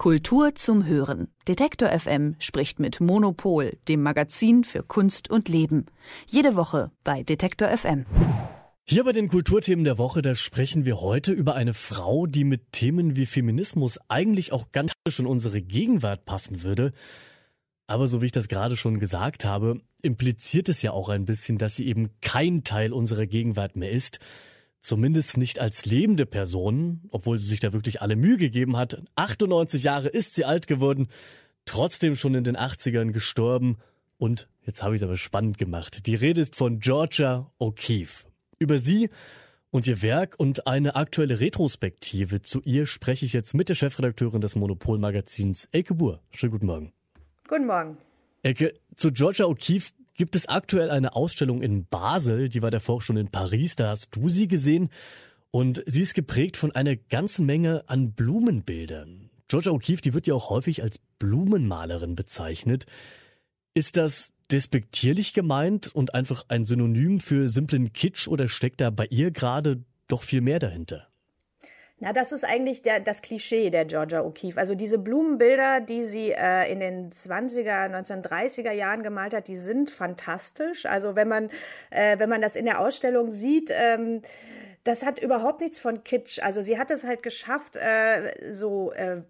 Kultur zum Hören. Detektor FM spricht mit Monopol, dem Magazin für Kunst und Leben. Jede Woche bei Detektor FM. Hier bei den Kulturthemen der Woche, da sprechen wir heute über eine Frau, die mit Themen wie Feminismus eigentlich auch ganz in unsere Gegenwart passen würde. Aber so wie ich das gerade schon gesagt habe, impliziert es ja auch ein bisschen, dass sie eben kein Teil unserer Gegenwart mehr ist. Zumindest nicht als lebende Person, obwohl sie sich da wirklich alle Mühe gegeben hat. 98 Jahre ist sie alt geworden, trotzdem schon in den 80ern gestorben. Und jetzt habe ich es aber spannend gemacht. Die Rede ist von Georgia O'Keeffe. Über sie und ihr Werk und eine aktuelle Retrospektive zu ihr spreche ich jetzt mit der Chefredakteurin des Monopol-Magazins, Elke Buhr. Schönen guten Morgen. Guten Morgen. Elke, zu Georgia O'Keeffe gibt es aktuell eine Ausstellung in Basel, die war davor schon in Paris, da hast du sie gesehen. Und sie ist geprägt von einer ganzen Menge an Blumenbildern. Georgia O'Keeffe, die wird ja auch häufig als Blumenmalerin bezeichnet. Ist das despektierlich gemeint und einfach ein Synonym für simplen Kitsch oder steckt da bei ihr gerade doch viel mehr dahinter? Na, das ist eigentlich der, das Klischee der Georgia O'Keeffe. Also diese Blumenbilder, die sie äh, in den 20er, 1930er Jahren gemalt hat, die sind fantastisch. Also wenn man, äh, wenn man das in der Ausstellung sieht, ähm, das hat überhaupt nichts von Kitsch. Also sie hat es halt geschafft, äh, so äh,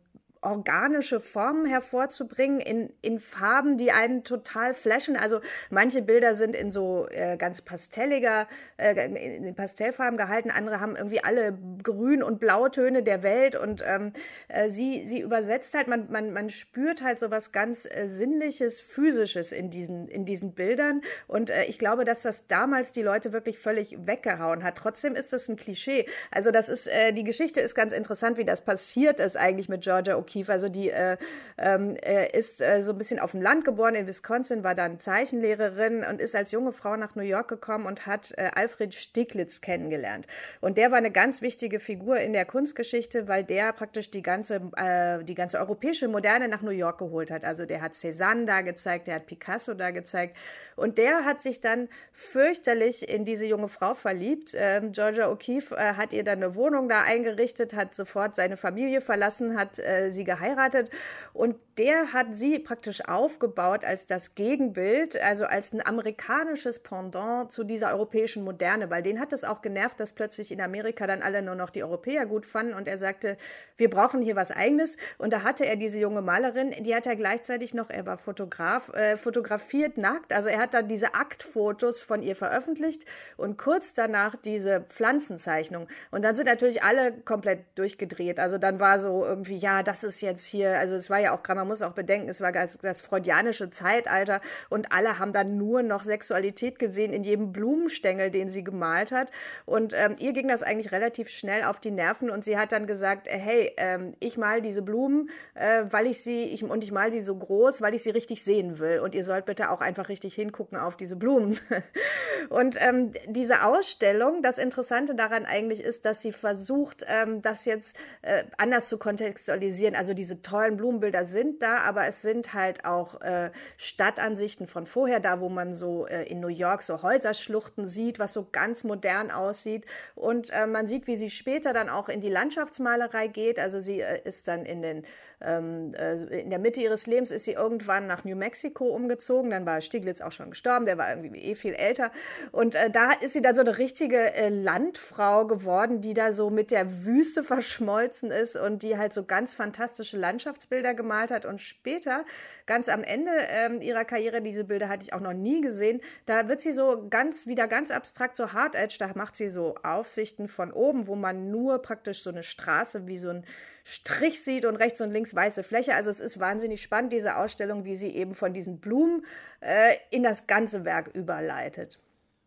organische Formen hervorzubringen in, in Farben, die einen total flashen. Also manche Bilder sind in so äh, ganz pastelliger, äh, in Pastellfarben gehalten, andere haben irgendwie alle Grün- und Blautöne der Welt und ähm, äh, sie, sie übersetzt halt, man, man, man spürt halt so was ganz äh, Sinnliches, Physisches in diesen, in diesen Bildern und äh, ich glaube, dass das damals die Leute wirklich völlig weggehauen hat. Trotzdem ist das ein Klischee. Also das ist, äh, die Geschichte ist ganz interessant, wie das passiert ist eigentlich mit Georgia O'Keeffe O'Keeffe. Also die äh, äh, ist äh, so ein bisschen auf dem Land geboren in Wisconsin, war dann Zeichenlehrerin und ist als junge Frau nach New York gekommen und hat äh, Alfred Stieglitz kennengelernt. Und der war eine ganz wichtige Figur in der Kunstgeschichte, weil der praktisch die ganze, äh, die ganze europäische Moderne nach New York geholt hat. Also der hat Cézanne da gezeigt, der hat Picasso da gezeigt. Und der hat sich dann fürchterlich in diese junge Frau verliebt. Ähm, Georgia O'Keeffe äh, hat ihr dann eine Wohnung da eingerichtet, hat sofort seine Familie verlassen, hat äh, sie geheiratet. Und der hat sie praktisch aufgebaut als das Gegenbild, also als ein amerikanisches Pendant zu dieser europäischen Moderne, weil den hat es auch genervt, dass plötzlich in Amerika dann alle nur noch die Europäer gut fanden. Und er sagte, wir brauchen hier was eigenes. Und da hatte er diese junge Malerin, die hat er gleichzeitig noch, er war Fotograf, äh, fotografiert nackt, also er hat dann diese Aktfotos von ihr veröffentlicht und kurz danach diese Pflanzenzeichnung. Und dann sind natürlich alle komplett durchgedreht, also dann war so irgendwie, ja, das ist jetzt hier, also es war ja auch, man muss auch bedenken, es war das, das freudianische Zeitalter und alle haben dann nur noch Sexualität gesehen in jedem Blumenstängel, den sie gemalt hat. Und ähm, ihr ging das eigentlich relativ schnell auf die Nerven und sie hat dann gesagt, äh, hey, ähm, ich mal diese Blumen, äh, weil ich sie, ich, und ich mal sie so groß, weil ich sie richtig sehen will. Und ihr sollt bitte auch einfach richtig hingucken auf diese Blumen. und ähm, diese Ausstellung, das Interessante daran eigentlich ist, dass sie versucht, ähm, das jetzt äh, anders zu kontextualisieren. Also diese tollen Blumenbilder sind da, aber es sind halt auch äh, Stadtansichten von vorher, da wo man so äh, in New York so Häuserschluchten sieht, was so ganz modern aussieht. Und äh, man sieht, wie sie später dann auch in die Landschaftsmalerei geht. Also sie äh, ist dann in den ähm, äh, in der Mitte ihres Lebens ist sie irgendwann nach New Mexico umgezogen. Dann war Stieglitz auch schon gestorben, der war irgendwie eh viel älter. Und äh, da ist sie dann so eine richtige Landfrau geworden, die da so mit der Wüste verschmolzen ist und die halt so ganz fantastische Landschaftsbilder gemalt hat. Und später, ganz am Ende ähm, ihrer Karriere, diese Bilder hatte ich auch noch nie gesehen, da wird sie so ganz, wieder ganz abstrakt, so Hard Edge, da macht sie so Aufsichten von oben, wo man nur praktisch so eine Straße wie so ein Strich sieht und rechts und links weiße Fläche. Also es ist wahnsinnig spannend, diese Ausstellung, wie sie eben von diesen Blumen äh, in das ganze Werk überleitet.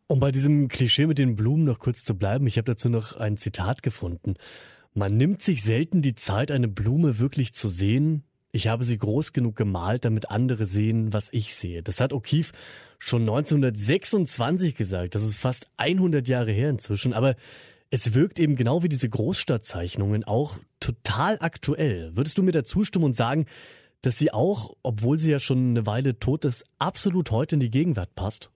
Um bei diesem Klischee mit den Blumen noch kurz zu bleiben, ich habe dazu noch ein Zitat gefunden. Man nimmt sich selten die Zeit, eine Blume wirklich zu sehen. Ich habe sie groß genug gemalt, damit andere sehen, was ich sehe. Das hat O'Keeffe schon 1926 gesagt. Das ist fast 100 Jahre her inzwischen. Aber es wirkt eben genau wie diese Großstadtzeichnungen auch total aktuell. Würdest du mir da zustimmen und sagen, dass sie auch, obwohl sie ja schon eine Weile tot ist, absolut heute in die Gegenwart passt?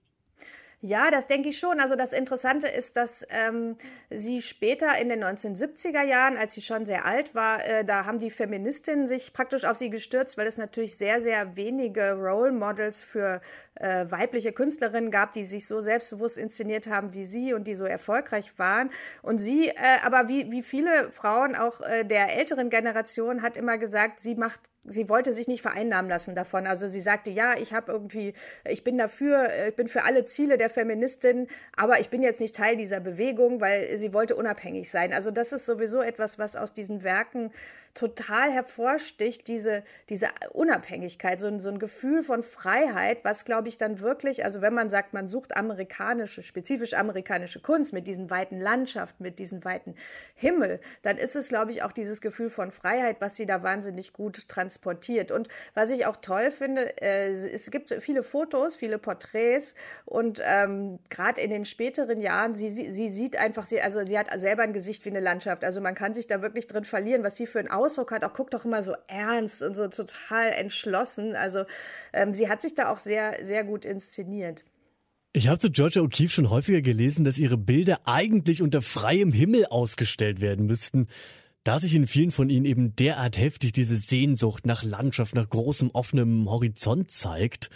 Ja, das denke ich schon. Also das Interessante ist, dass ähm, sie später in den 1970er Jahren, als sie schon sehr alt war, äh, da haben die Feministinnen sich praktisch auf sie gestürzt, weil es natürlich sehr, sehr wenige Role Models für äh, weibliche Künstlerinnen gab, die sich so selbstbewusst inszeniert haben wie sie und die so erfolgreich waren. Und sie, äh, aber wie, wie viele Frauen auch äh, der älteren Generation, hat immer gesagt, sie macht sie wollte sich nicht vereinnahmen lassen davon. Also sie sagte, ja, ich habe irgendwie, ich bin dafür, ich bin für alle Ziele der Feministin, aber ich bin jetzt nicht Teil dieser Bewegung, weil sie wollte unabhängig sein. Also das ist sowieso etwas, was aus diesen Werken total hervorsticht, diese, diese Unabhängigkeit, so ein, so ein Gefühl von Freiheit, was, glaube ich, dann wirklich, also wenn man sagt, man sucht amerikanische, spezifisch amerikanische Kunst mit diesen weiten Landschaften, mit diesem weiten Himmel, dann ist es, glaube ich, auch dieses Gefühl von Freiheit, was sie da wahnsinnig gut transportiert. Und was ich auch toll finde, äh, es gibt viele Fotos, viele Porträts und ähm, gerade in den späteren Jahren, sie, sie, sie sieht einfach, sie, also sie hat selber ein Gesicht wie eine Landschaft, also man kann sich da wirklich drin verlieren, was sie für ein Ausdruck hat, auch guckt doch immer so ernst und so total entschlossen. Also ähm, sie hat sich da auch sehr, sehr gut inszeniert. Ich habe zu Georgia O'Keeffe schon häufiger gelesen, dass ihre Bilder eigentlich unter freiem Himmel ausgestellt werden müssten, da sich in vielen von ihnen eben derart heftig diese Sehnsucht nach Landschaft, nach großem offenem Horizont zeigt.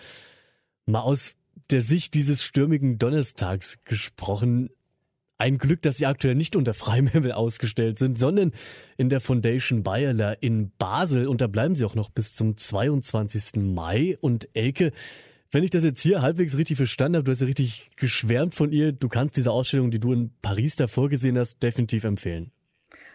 Mal aus der Sicht dieses stürmigen Donnerstags gesprochen, ein Glück, dass sie aktuell nicht unter freiem Himmel ausgestellt sind, sondern in der Foundation Bayerler in Basel. Und da bleiben sie auch noch bis zum 22. Mai. Und Elke, wenn ich das jetzt hier halbwegs richtig verstanden habe, du hast ja richtig geschwärmt von ihr. Du kannst diese Ausstellung, die du in Paris da vorgesehen hast, definitiv empfehlen.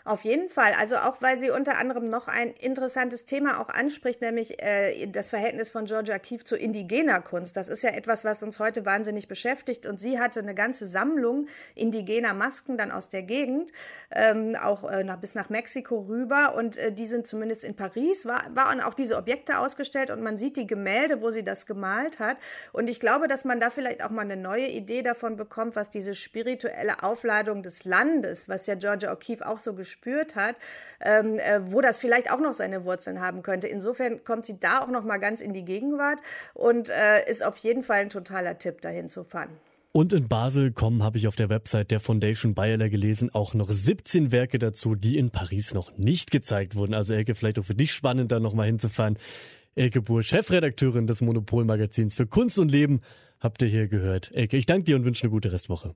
Auf jeden Fall. Also auch, weil sie unter anderem noch ein interessantes Thema auch anspricht, nämlich äh, das Verhältnis von Georgia Keefe zur indigener Kunst. Das ist ja etwas, was uns heute wahnsinnig beschäftigt. Und sie hatte eine ganze Sammlung indigener Masken dann aus der Gegend, ähm, auch äh, nach, bis nach Mexiko rüber. Und äh, die sind zumindest in Paris, war, waren auch diese Objekte ausgestellt und man sieht die Gemälde, wo sie das gemalt hat. Und ich glaube, dass man da vielleicht auch mal eine neue Idee davon bekommt, was diese spirituelle Aufladung des Landes, was ja Georgia O'Keeffe auch so gespielt gespürt hat, ähm, äh, wo das vielleicht auch noch seine Wurzeln haben könnte. Insofern kommt sie da auch noch mal ganz in die Gegenwart und äh, ist auf jeden Fall ein totaler Tipp, dahin zu fahren. Und in Basel kommen, habe ich auf der Website der Foundation Bayerler gelesen, auch noch 17 Werke dazu, die in Paris noch nicht gezeigt wurden. Also Elke, vielleicht auch für dich spannend, da nochmal hinzufahren. Elke Buhr, Chefredakteurin des Monopolmagazins für Kunst und Leben, habt ihr hier gehört. Elke, ich danke dir und wünsche eine gute Restwoche.